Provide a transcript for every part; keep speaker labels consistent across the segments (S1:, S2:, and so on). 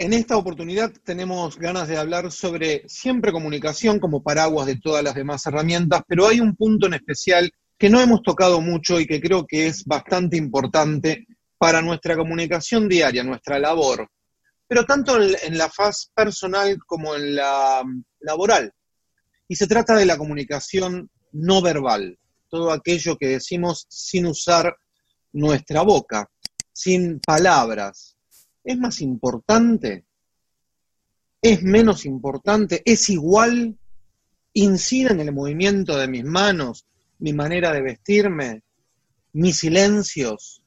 S1: En esta oportunidad tenemos ganas de hablar sobre siempre comunicación como paraguas de todas las demás herramientas, pero hay un punto en especial que no hemos tocado mucho y que creo que es bastante importante para nuestra comunicación diaria, nuestra labor, pero tanto en la faz personal como en la laboral. Y se trata de la comunicación no verbal, todo aquello que decimos sin usar nuestra boca, sin palabras, ¿Es más importante? ¿Es menos importante? ¿Es igual? ¿Incide en el movimiento de mis manos, mi manera de vestirme, mis silencios?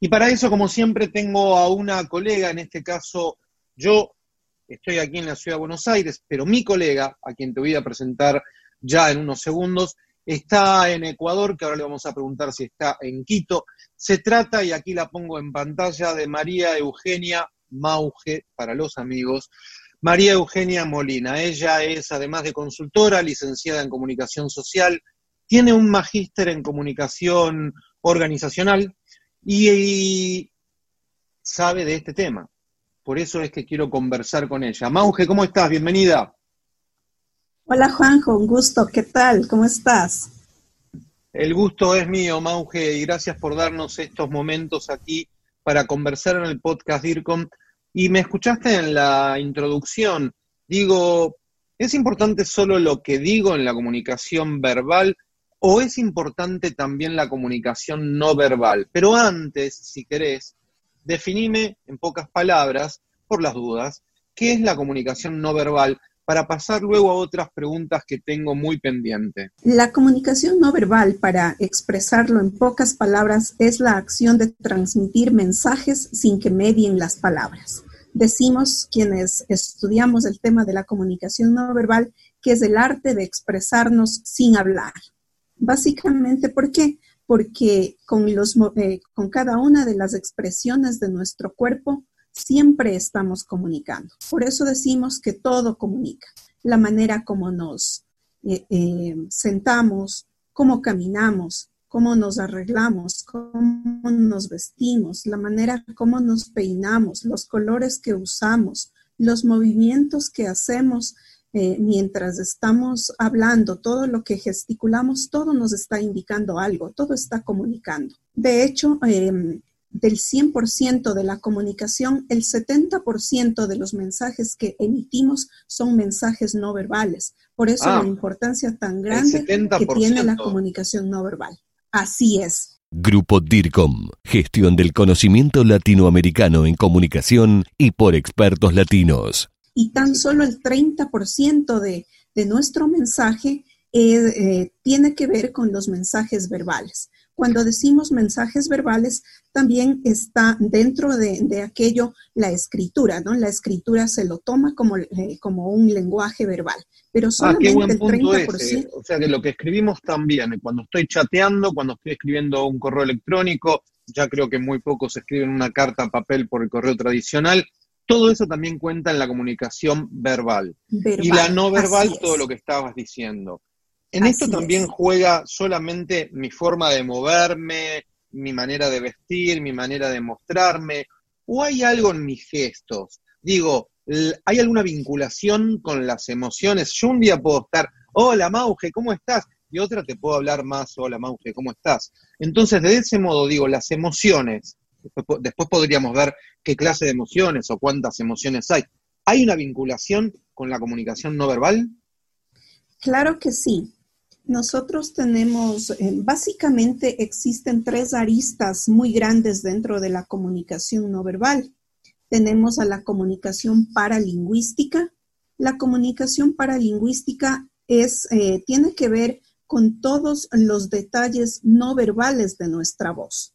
S1: Y para eso, como siempre, tengo a una colega, en este caso yo estoy aquí en la ciudad de Buenos Aires, pero mi colega, a quien te voy a presentar ya en unos segundos, está en Ecuador, que ahora le vamos a preguntar si está en Quito. Se trata, y aquí la pongo en pantalla, de María Eugenia Mauge, para los amigos, María Eugenia Molina. Ella es, además de consultora, licenciada en comunicación social, tiene un magíster en comunicación organizacional y, sabe de este tema. Por eso es que quiero conversar con ella. Mauge, ¿cómo estás? Bienvenida.
S2: Hola Juanjo, un gusto. ¿Qué tal? ¿Cómo estás?
S1: El gusto es mío, Mauge, y gracias por darnos estos momentos aquí para conversar en el podcast DIRCOM. Y me escuchaste en la introducción. Digo, ¿es importante solo lo que digo en la comunicación verbal o es importante también la comunicación no verbal? Pero antes, si querés, definime en pocas palabras, por las dudas, qué es la comunicación no verbal para pasar luego a otras preguntas que tengo muy pendiente.
S2: La comunicación no verbal, para expresarlo en pocas palabras, es la acción de transmitir mensajes sin que medien las palabras. Decimos quienes estudiamos el tema de la comunicación no verbal que es el arte de expresarnos sin hablar. Básicamente, ¿por qué? Porque con, eh, con cada una de las expresiones de nuestro cuerpo siempre estamos comunicando. Por eso decimos que todo comunica. La manera como nos eh, eh, sentamos, cómo caminamos, cómo nos arreglamos, cómo nos vestimos, la manera como nos peinamos, los colores que usamos, los movimientos que hacemos eh, mientras estamos hablando, todo lo que gesticulamos, todo nos está indicando algo, todo está comunicando. De hecho, em, del 100% de la comunicación, el 70% de los mensajes que emitimos son mensajes no verbales. Por eso la ah, importancia tan grande que tiene la comunicación no verbal. Así es.
S3: Grupo DIRCOM, gestión del conocimiento latinoamericano en comunicación y por expertos latinos.
S2: Y tan solo el 30% de, de nuestro mensaje eh, eh, tiene que ver con los mensajes verbales. Cuando decimos mensajes verbales, también está dentro de, aquello la escritura, ¿no? La escritura se lo toma como, eh, como un lenguaje verbal, pero ah, solamente el 30%.
S1: o sea que lo que escribimos también, cuando estoy chateando, cuando estoy escribiendo un correo electrónico, ya creo que muy pocos escriben una carta a papel por el correo tradicional, todo eso también cuenta en la comunicación verbal. y la no verbal, todo lo que estabas diciendo. En esto también juega solamente mi forma de moverme, mi manera de vestir, mi manera de mostrarme, o hay algo en mis gestos. Digo, ¿hay alguna vinculación con las emociones? Yo un día puedo estar, hola Mauge, ¿cómo estás? Y otra te puedo hablar más, hola Mauge, ¿cómo estás? Entonces, de ese modo, digo, las emociones, después, después podríamos ver qué clase de emociones o cuántas emociones hay. ¿Hay una vinculación con la comunicación no verbal?
S2: Claro que sí. Nosotros tenemos, eh, básicamente existen tres aristas muy grandes dentro de la comunicación no verbal. Tenemos a la comunicación paralingüística. La comunicación paralingüística es, eh, tiene que ver con todos los detalles no verbales de nuestra voz.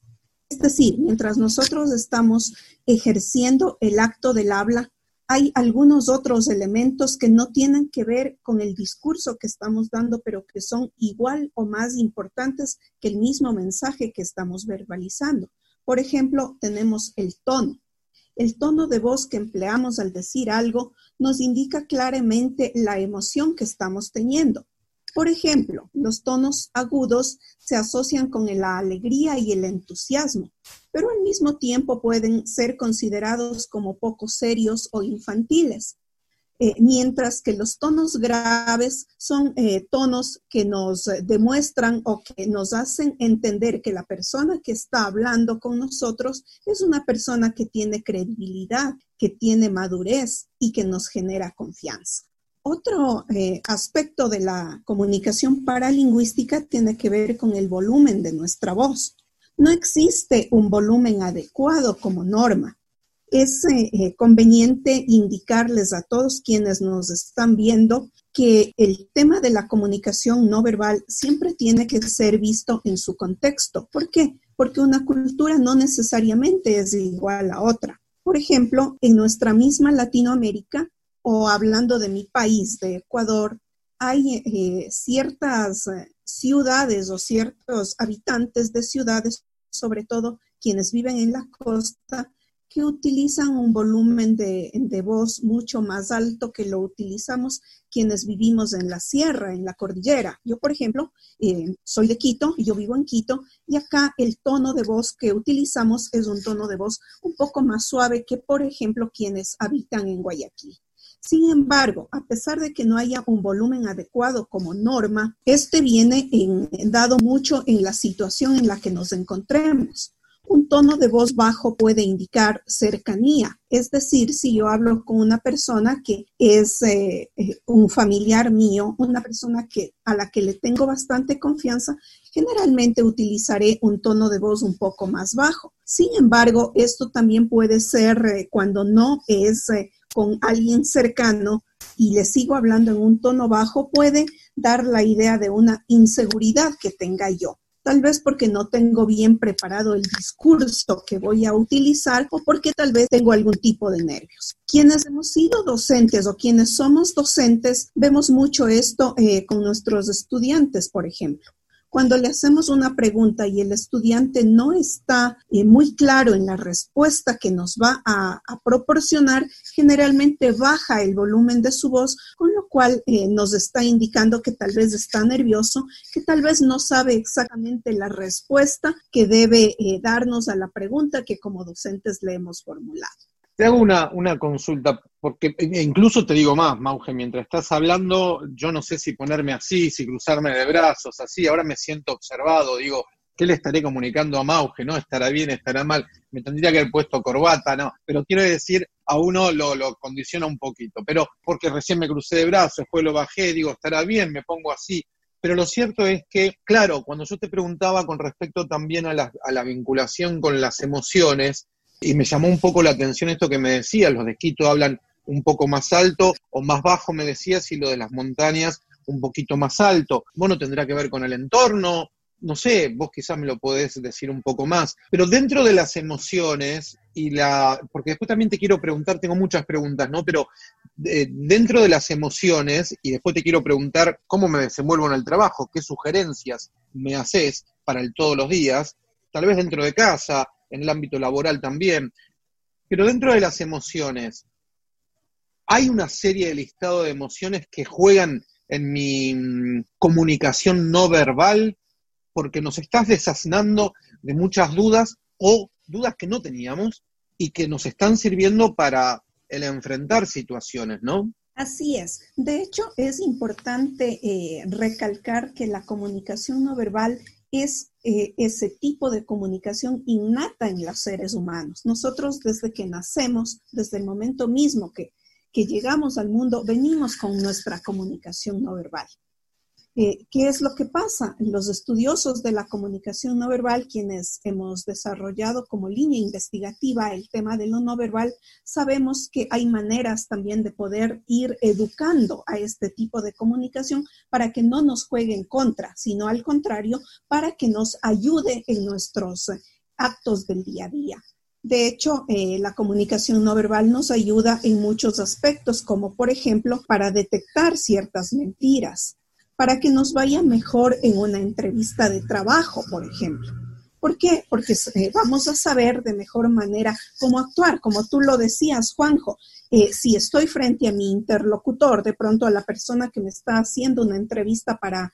S2: Es decir, mientras nosotros estamos ejerciendo el acto del habla, hay algunos otros elementos que no tienen que ver con el discurso que estamos dando, pero que son igual o más importantes que el mismo mensaje que estamos verbalizando. Por ejemplo, tenemos el tono. El tono de voz que empleamos al decir algo nos indica claramente la emoción que estamos teniendo. Por ejemplo, los tonos agudos se asocian con la alegría y el entusiasmo, pero al mismo tiempo pueden ser considerados como poco serios o infantiles. Eh, mientras que los tonos graves son eh, tonos que nos demuestran o que nos hacen entender que la persona que está hablando con nosotros es una persona que tiene credibilidad, que tiene madurez y que nos genera confianza. Otro eh, aspecto de la comunicación paralingüística tiene que ver con el volumen de nuestra voz. No existe un volumen adecuado como norma. Es eh, eh, conveniente indicarles a todos quienes nos están viendo que el tema de la comunicación no verbal siempre tiene que ser visto en su contexto. ¿Por qué? Porque una cultura no necesariamente es igual a otra. Por ejemplo, en nuestra misma Latinoamérica o hablando de mi país, de Ecuador, hay eh, ciertas eh, ciudades o ciertos habitantes de ciudades, sobre todo quienes viven en la costa, que utilizan un volumen de, voz mucho más alto que lo utilizamos quienes vivimos en la sierra, en la cordillera. Yo, por ejemplo, eh, soy de Quito, yo vivo en Quito, y acá el tono de voz que utilizamos es un tono de voz un poco más suave que, por ejemplo, quienes habitan en Guayaquil. Sin embargo, a pesar de que no haya un volumen adecuado como norma, este viene dado mucho en la situación en la que nos encontremos. Un tono de voz bajo puede indicar cercanía, es decir, si yo hablo con una persona que es eh, eh, un familiar mío, una persona que, a la que le tengo bastante confianza, generalmente utilizaré un tono de voz un poco más bajo. Sin embargo, esto también puede ser eh, cuando no es con alguien cercano y le sigo hablando en un tono bajo, puede dar la idea de una inseguridad que tenga yo. Tal vez porque no tengo bien preparado el discurso que voy a utilizar o porque tal vez tengo algún tipo de nervios. Quienes hemos sido docentes o quienes somos docentes, vemos mucho esto eh, con nuestros estudiantes, por ejemplo. Cuando le hacemos una pregunta y el estudiante no está eh, muy claro en la respuesta que nos va a, proporcionar, generalmente baja el volumen de su voz, con lo cual eh, nos está indicando que tal vez está nervioso, que tal vez no sabe exactamente la respuesta que debe eh, darnos a la pregunta que como docentes le hemos formulado.
S1: Te hago una, una consulta, porque e incluso te digo más, Mauge, mientras estás hablando, yo no sé si ponerme así, si cruzarme de brazos, así, ahora me siento observado, digo, ¿qué le estaré comunicando a Mauge? ¿No? ¿Estará bien, estará mal? Me tendría que haber puesto corbata, ¿no? Pero quiero decir, a uno lo, lo condiciona un poquito, pero porque recién me crucé de brazos, después lo bajé, digo, estará bien, me pongo así. Pero lo cierto es que, claro, cuando yo te preguntaba con respecto también a la, a la vinculación con las emociones, y me llamó un poco la atención esto que me decías, los de Quito hablan un poco más alto o más bajo, me decías, y lo de las montañas un poquito más alto. Bueno, tendrá que ver con el entorno, no sé, vos quizás me lo podés decir un poco más, pero dentro de las emociones y la, porque después también te quiero preguntar, tengo muchas preguntas, ¿no? Pero eh, dentro de las emociones, y después te quiero preguntar cómo me desenvuelvo en el trabajo, qué sugerencias me haces para el todos los días, tal vez dentro de casa, en el ámbito laboral también. Pero dentro de las emociones, hay una serie de listado de emociones que juegan en mi mm, comunicación no verbal porque nos estás desasnando de muchas dudas o dudas que no teníamos y que nos están sirviendo para el enfrentar situaciones, ¿no?
S2: Así es. De hecho, es importante eh, recalcar que la comunicación no verbal es eh, ese tipo de comunicación innata en los seres humanos. Nosotros desde que nacemos, desde el momento mismo que, que llegamos al mundo, venimos con nuestra comunicación no verbal. Eh, ¿Qué es lo que pasa? Los estudiosos de la comunicación no verbal, quienes hemos desarrollado como línea investigativa el tema de lo no verbal, sabemos que hay maneras también de poder ir educando a este tipo de comunicación para que no nos juegue en contra, sino al contrario, para que nos ayude en nuestros actos del día a día. De hecho, eh, la comunicación no verbal nos ayuda en muchos aspectos, como por ejemplo para detectar ciertas mentiras, para que nos vaya mejor en una entrevista de trabajo, por ejemplo. ¿Por qué? Porque eh, vamos a saber de mejor manera cómo actuar, como tú lo decías, Juanjo. Eh, si estoy frente a mi interlocutor, de pronto a la persona que me está haciendo una entrevista para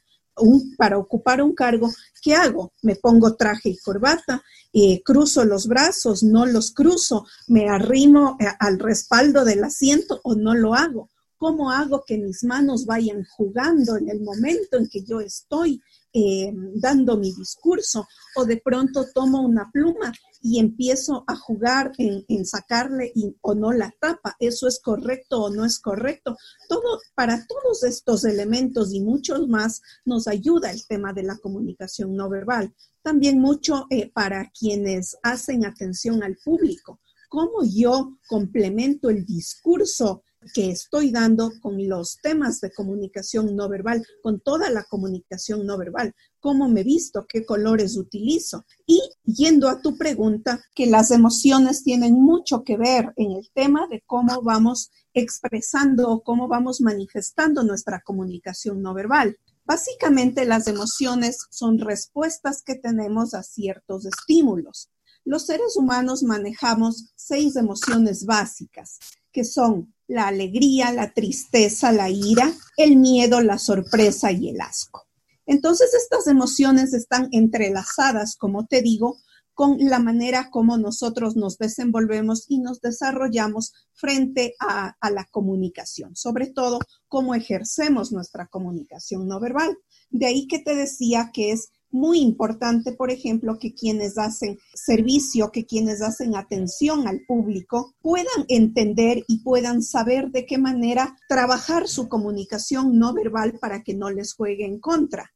S2: para ocupar un cargo, ¿qué hago? Me pongo traje y corbata, eh, cruzo los brazos, no los cruzo, me arrimo al respaldo del asiento o no lo hago. ¿Cómo hago que mis manos vayan jugando en el momento en que yo estoy eh, dando mi discurso? O de pronto tomo una pluma y empiezo a jugar en, sacarle o no la tapa. ¿Eso es correcto o no es correcto? Todo, para todos estos elementos y muchos más nos ayuda el tema de la comunicación no verbal. También mucho eh, para quienes hacen atención al público. ¿Cómo yo complemento el discurso que estoy dando con los temas de comunicación no verbal, con toda la comunicación no verbal, cómo me visto, qué colores utilizo. Y yendo a tu pregunta, que las emociones tienen mucho que ver en el tema de cómo vamos expresando o cómo vamos manifestando nuestra comunicación no verbal. Básicamente las emociones son respuestas que tenemos a ciertos estímulos. Los seres humanos manejamos seis emociones básicas, que son la alegría, la tristeza, la ira, el miedo, la sorpresa y el asco. Entonces estas emociones están entrelazadas, como te digo, con la manera como nosotros nos desenvolvemos y nos desarrollamos frente a, a, la comunicación, sobre todo cómo ejercemos nuestra comunicación no verbal. De ahí que te decía que es muy importante, por ejemplo, que quienes hacen servicio, que quienes hacen atención al público puedan entender y puedan saber de qué manera trabajar su comunicación no verbal para que no les juegue en contra.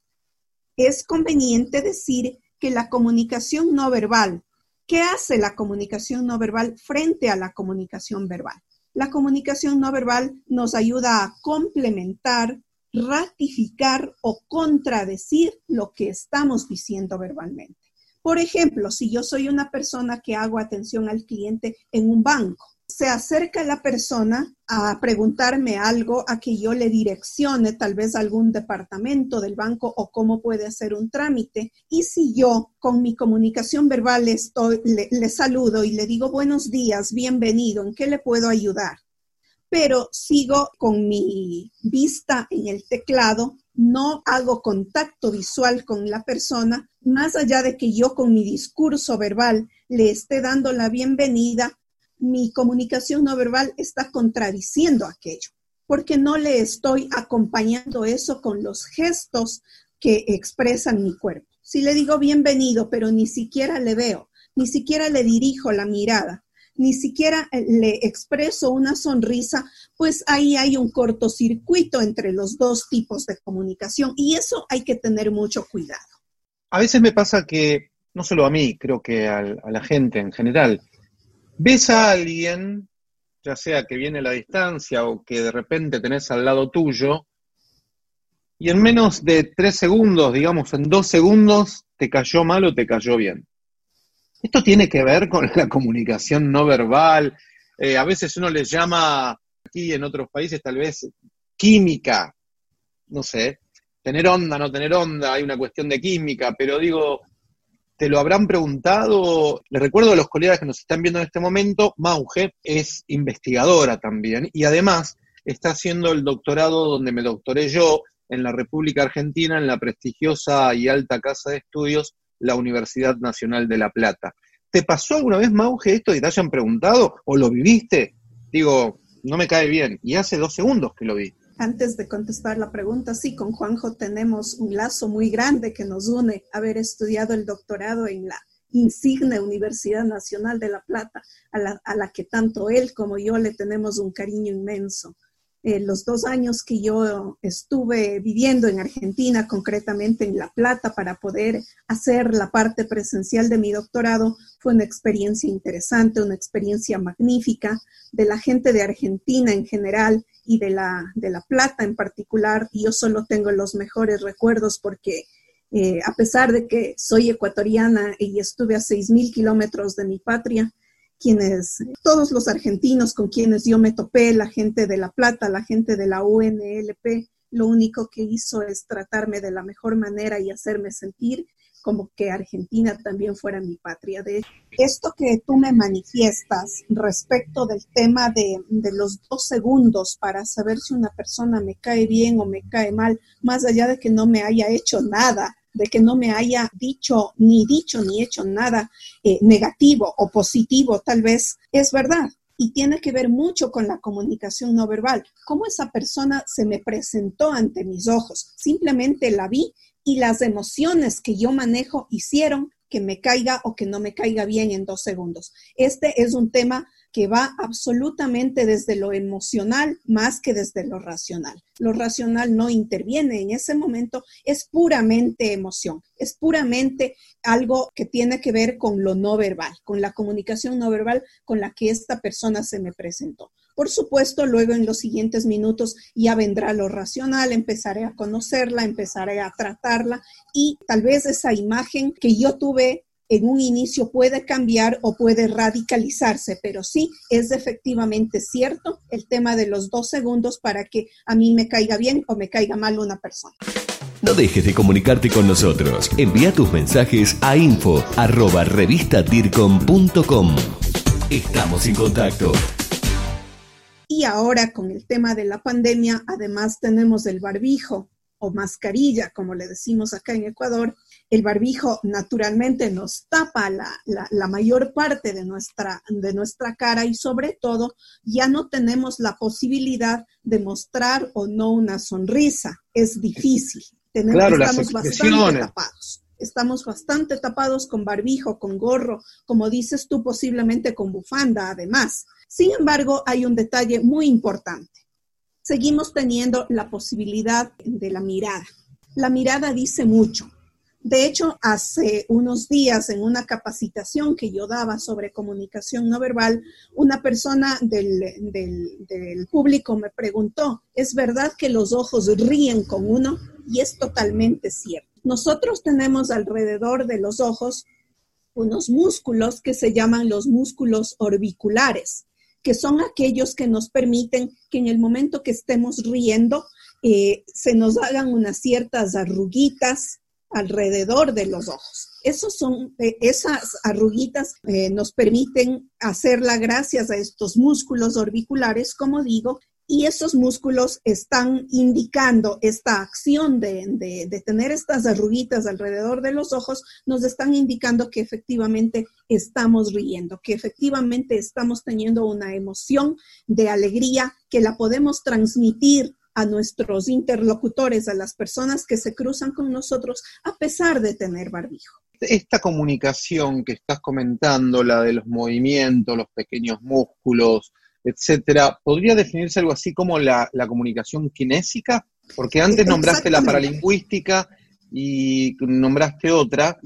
S2: Es conveniente decir que la comunicación no verbal, ¿qué hace la comunicación no verbal frente a la comunicación verbal? La comunicación no verbal nos ayuda a complementar, ratificar o contradecir lo que estamos diciendo verbalmente. Por ejemplo, si yo soy una persona que hago atención al cliente en un banco, se acerca la persona a preguntarme algo, a que yo le direccione tal vez algún departamento del banco o cómo puede hacer un trámite. Y si yo con mi comunicación verbal le saludo y le digo buenos días, bienvenido, ¿en qué le puedo ayudar? Pero sigo con mi vista en el teclado, no hago contacto visual con la persona, más allá de que yo con mi discurso verbal le esté dando la bienvenida, mi comunicación no verbal está contradiciendo aquello, porque no le estoy acompañando eso con los gestos que expresan mi cuerpo. Si le digo bienvenido, pero ni siquiera le veo, ni siquiera le dirijo la mirada, ni siquiera eh, le expreso una sonrisa, pues ahí hay un cortocircuito entre los dos tipos de comunicación y eso hay que tener mucho cuidado.
S1: A veces me pasa que, no solo a mí, creo que a, la gente en general, ves a alguien, ya sea que viene a la distancia o que de repente tenés al lado tuyo, y en menos de tres segundos, digamos, en dos segundos, te cayó mal o te cayó bien. Esto tiene que ver con la comunicación no verbal. Eh, a veces uno les llama, aquí en otros países tal vez, química. No sé, tener onda, no tener onda, hay una cuestión de química, pero digo, ¿te lo habrán preguntado? Les recuerdo a los colegas que nos están viendo en este momento, Mauge es investigadora también y además está haciendo el doctorado donde me doctoré yo en la República Argentina, en la prestigiosa y alta casa de estudios la Universidad Nacional de La Plata. ¿Te pasó alguna vez, Mauge, esto y te hayan preguntado o lo viviste? Digo, no me cae bien. Y hace dos segundos que lo vi.
S2: Antes de contestar la pregunta, sí, con Juanjo tenemos un lazo muy grande que nos une haber estudiado el doctorado en la insigne Universidad Nacional de La Plata, a la, a la que tanto él como yo le tenemos un cariño inmenso. Eh, los dos años que yo estuve viviendo en Argentina, concretamente en La Plata, para poder hacer la parte presencial de mi doctorado, fue una experiencia interesante, una experiencia magnífica de la gente de Argentina en general y de La, de la Plata en particular. Y yo solo tengo los mejores recuerdos porque eh, a pesar de que soy ecuatoriana y estuve a 6.000 kilómetros de mi patria, quienes, todos los argentinos con quienes yo me topé, la gente de La Plata, la gente de la UNLP, lo único que hizo es tratarme de la mejor manera y hacerme sentir como que Argentina también fuera mi patria. De esto que tú me manifiestas respecto del tema de, de, los dos segundos para saber si una persona me cae bien o me cae mal, más allá de que no me haya hecho nada, de que no me haya dicho ni dicho ni hecho nada eh, negativo o positivo, tal vez es verdad. Y tiene que ver mucho con la comunicación no verbal. Cómo esa persona se me presentó ante mis ojos. Simplemente la vi y las emociones que yo manejo hicieron que me caiga o que no me caiga bien en dos segundos. Este es un tema que va absolutamente desde lo emocional más que desde lo racional. Lo racional no interviene en ese momento, es puramente emoción, es puramente algo que tiene que ver con lo no verbal, con la comunicación no verbal con la que esta persona se me presentó. Por supuesto, luego en los siguientes minutos ya vendrá lo racional, empezaré a conocerla, empezaré a tratarla y tal vez esa imagen que yo tuve en un inicio puede cambiar o puede radicalizarse, pero sí es efectivamente cierto el tema de los dos segundos para que a mí me caiga bien o me caiga mal una persona.
S3: No dejes de comunicarte con nosotros. Envía tus mensajes a info arroba Estamos en contacto.
S2: Y ahora con el tema de la pandemia, además tenemos el barbijo o mascarilla, como le decimos acá en Ecuador, el barbijo naturalmente nos tapa la, mayor parte de nuestra, de nuestra cara y sobre todo ya no tenemos la posibilidad de mostrar o no una sonrisa. Es difícil.
S1: Tenemos, estamos bastante
S2: tapados. Estamos bastante tapados con barbijo, con gorro, como dices tú, posiblemente con bufanda además. Sin embargo, hay un detalle muy importante. Seguimos teniendo la posibilidad de la mirada. La mirada dice mucho de hecho, hace unos días en una capacitación que yo daba sobre comunicación no verbal, una persona del, público me preguntó, ¿es verdad que los ojos ríen con uno? Y es totalmente cierto. Nosotros tenemos alrededor de los ojos unos músculos que se llaman los músculos orbiculares, que son aquellos que nos permiten que en el momento que estemos riendo eh, se nos hagan unas ciertas arruguitas, alrededor de los ojos. Esos son, eh, esas arruguitas eh, nos permiten hacerla gracias a estos músculos orbiculares, como digo, y esos músculos están indicando esta acción de, de, tener estas arruguitas alrededor de los ojos, nos están indicando que efectivamente estamos riendo, que efectivamente estamos teniendo una emoción de alegría que la podemos transmitir a nuestros interlocutores, a las personas que se cruzan con nosotros, a pesar de tener barbijo.
S1: Esta comunicación que estás comentando, la de los movimientos, los pequeños músculos, etcétera, ¿podría definirse algo así como la, comunicación kinésica? Porque antes nombraste la paralingüística y nombraste otra,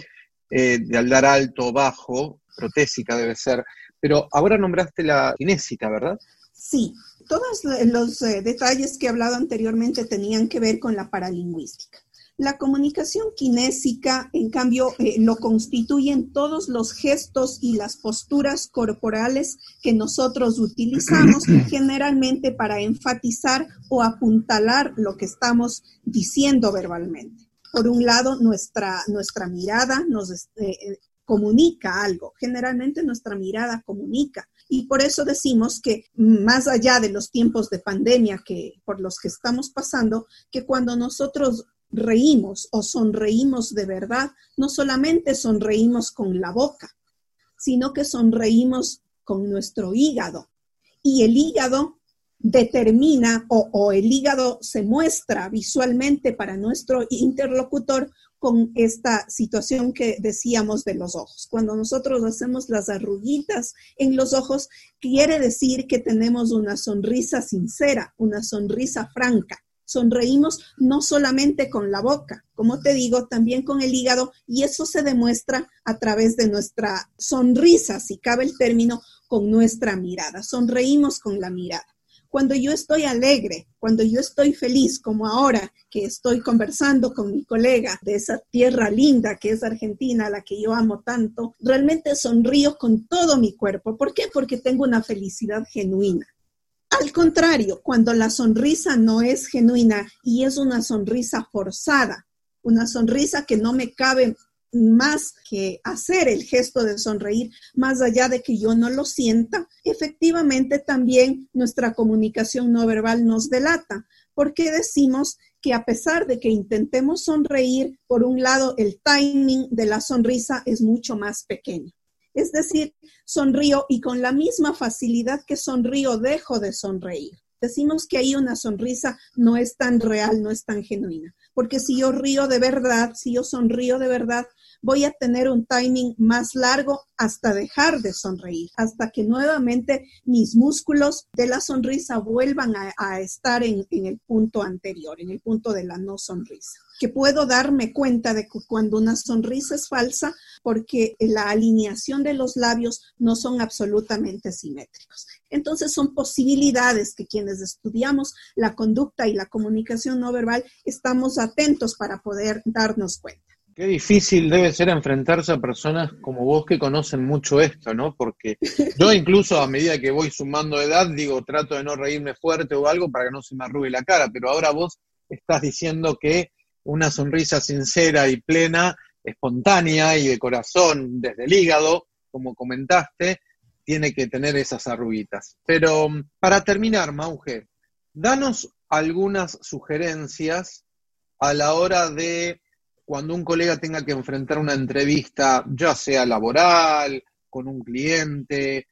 S1: eh, de aldar alto, bajo, protésica debe ser, pero ahora nombraste la kinésica, ¿verdad?
S2: Sí, todos los eh, detalles que he hablado anteriormente tenían que ver con la paralingüística. La comunicación kinésica, en cambio, eh, lo constituyen todos los gestos y las posturas corporales que nosotros utilizamos generalmente para enfatizar o apuntalar lo que estamos diciendo verbalmente. Por un lado, nuestra, nuestra mirada nos eh, comunica algo. Generalmente nuestra mirada comunica. Y por eso decimos que más allá de los tiempos de pandemia que por los que estamos pasando, que cuando nosotros reímos o sonreímos de verdad, no solamente sonreímos con la boca, sino que sonreímos con nuestro hígado. Y el hígado determina o, el hígado se muestra visualmente para nuestro interlocutor con esta situación que decíamos de los ojos. Cuando nosotros hacemos las arruguitas en los ojos, quiere decir que tenemos una sonrisa sincera, una sonrisa franca. Sonreímos no solamente con la boca, como te digo, también con el hígado y eso se demuestra a través de nuestra sonrisa, si cabe el término, con nuestra mirada. Sonreímos con la mirada. Cuando yo estoy alegre, cuando yo estoy feliz, como ahora que estoy conversando con mi colega de esa tierra linda que es Argentina, la que yo amo tanto, realmente sonrío con todo mi cuerpo. ¿Por qué? Porque tengo una felicidad genuina. Al contrario, cuando la sonrisa no es genuina y es una sonrisa forzada, una sonrisa que no me cabe más que hacer el gesto de sonreír, más allá de que yo no lo sienta, efectivamente también nuestra comunicación no verbal nos delata, porque decimos que a pesar de que intentemos sonreír, por un lado el timing de la sonrisa es mucho más pequeño. Es decir, sonrío y con la misma facilidad que sonrío dejo de sonreír. Decimos que ahí una sonrisa no es tan real, no es tan genuina, porque si yo río de verdad, si yo sonrío de verdad, voy a tener un timing más largo hasta dejar de sonreír, hasta que nuevamente mis músculos de la sonrisa vuelvan a, estar en, en el punto anterior, en el punto de la no sonrisa que puedo darme cuenta de que cuando una sonrisa es falsa porque la alineación de los labios no son absolutamente simétricos. Entonces son posibilidades que quienes estudiamos la conducta y la comunicación no verbal estamos atentos para poder darnos cuenta.
S1: Qué difícil debe ser enfrentarse a personas como vos que conocen mucho esto, ¿no? Porque yo incluso a medida que voy sumando edad, digo, trato de no reírme fuerte o algo para que no se me arrugue la cara, pero ahora vos estás diciendo que una sonrisa sincera y plena, espontánea y de corazón desde el hígado, como comentaste, tiene que tener esas arruguitas. Pero mm, para terminar, Mauge, danos algunas sugerencias a la hora de cuando un colega tenga que enfrentar una entrevista, ya sea laboral, con un cliente,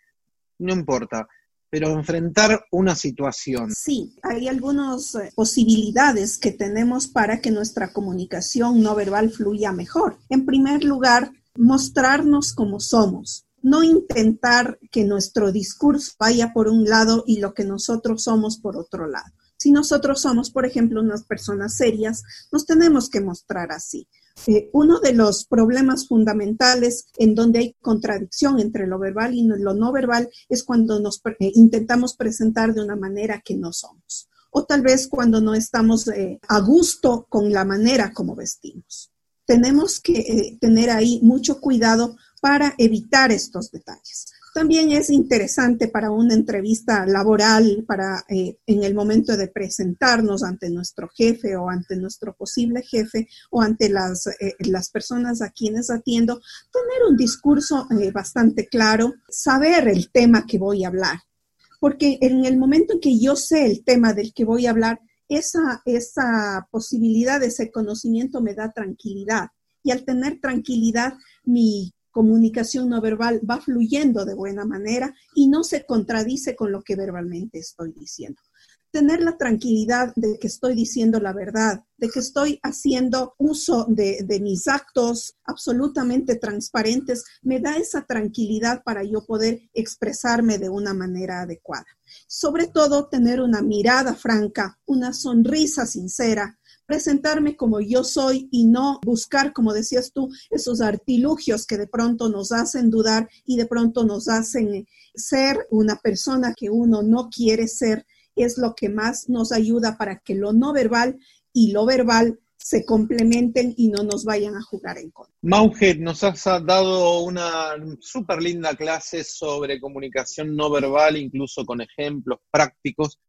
S1: no importa, pero enfrentar una situación.
S2: Sí, hay algunas eh, posibilidades que tenemos para que nuestra comunicación no verbal fluya mejor. En primer lugar, mostrarnos como somos. No intentar que nuestro discurso vaya por un lado y lo que nosotros somos por otro lado. Si nosotros somos, por ejemplo, unas personas serias, nos tenemos que mostrar así. Eh, uno de los problemas fundamentales en donde hay contradicción entre lo verbal y lo no verbal es cuando nos eh, intentamos presentar de una manera que no somos. O tal vez cuando no estamos eh, a gusto con la manera como vestimos. Tenemos que tener ahí mucho cuidado para evitar estos detalles. También es interesante para una entrevista laboral, para eh, en el momento de presentarnos ante nuestro jefe o ante nuestro posible jefe o ante las, eh, las personas a quienes atiendo, tener un discurso eh, bastante claro, saber el tema que voy a hablar. Porque en el momento en que yo sé el tema del que voy a hablar, esa, esa posibilidad, ese conocimiento me da tranquilidad. Y al tener tranquilidad, mi comunicación no verbal va fluyendo de buena manera y no se contradice con lo que verbalmente estoy diciendo. Tener la tranquilidad de que estoy diciendo la verdad, de que estoy haciendo uso de, mis actos absolutamente transparentes, me da esa tranquilidad para yo poder expresarme de una manera adecuada. Sobre todo, tener una mirada franca, una sonrisa sincera, presentarme como yo soy y no buscar, como decías tú, esos artilugios que de pronto nos hacen dudar y de pronto nos hacen ser una persona que uno no quiere ser, es lo que más nos ayuda para que lo no verbal y lo verbal se complementen y no nos vayan a jugar en contra.
S1: Mauge, nos has dado una súper linda clase sobre comunicación no verbal, incluso con ejemplos prácticos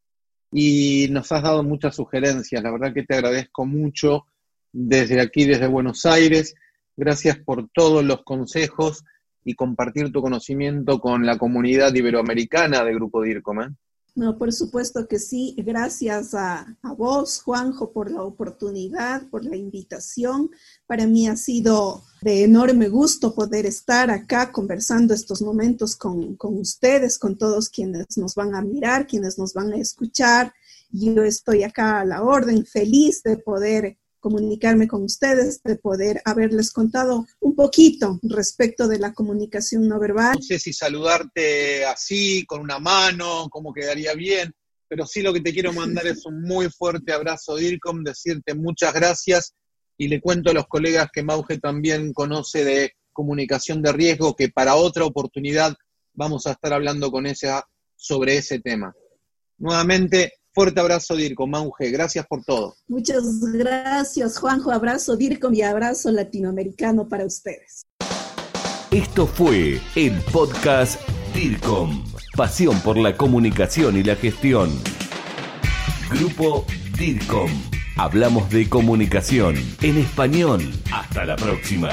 S1: y nos has dado muchas sugerencias. La verdad que te agradezco mucho desde aquí, desde Buenos Aires. Gracias por todos los consejos y compartir tu conocimiento con la comunidad iberoamericana de Grupo DIRCOM. ¿eh?
S2: No, por supuesto que sí. Gracias a, vos, Juanjo, por la oportunidad, por la invitación. Para mí ha sido de enorme gusto poder estar acá conversando estos momentos con, con ustedes, con todos quienes nos van a mirar, quienes nos van a escuchar. Yo estoy acá a la orden, feliz de poder comunicarme con ustedes, de poder haberles contado un poquito respecto de la comunicación no verbal.
S1: No sé si saludarte así, con una mano, cómo quedaría bien, pero sí lo que te quiero mandar es un muy fuerte abrazo, DIRCOM, decirte muchas gracias y le cuento a los colegas que Mauge también conoce de comunicación de riesgo, que para otra oportunidad vamos a estar hablando con ella sobre ese tema. Nuevamente, fuerte abrazo DIRCOM, Mauge, gracias por todo.
S2: Muchas gracias, Juanjo. Abrazo DIRCOM y abrazo latinoamericano para ustedes.
S3: Esto fue el podcast DIRCOM, pasión por la comunicación y la gestión. Grupo DIRCOM. Hablamos de comunicación en español. Hasta la próxima.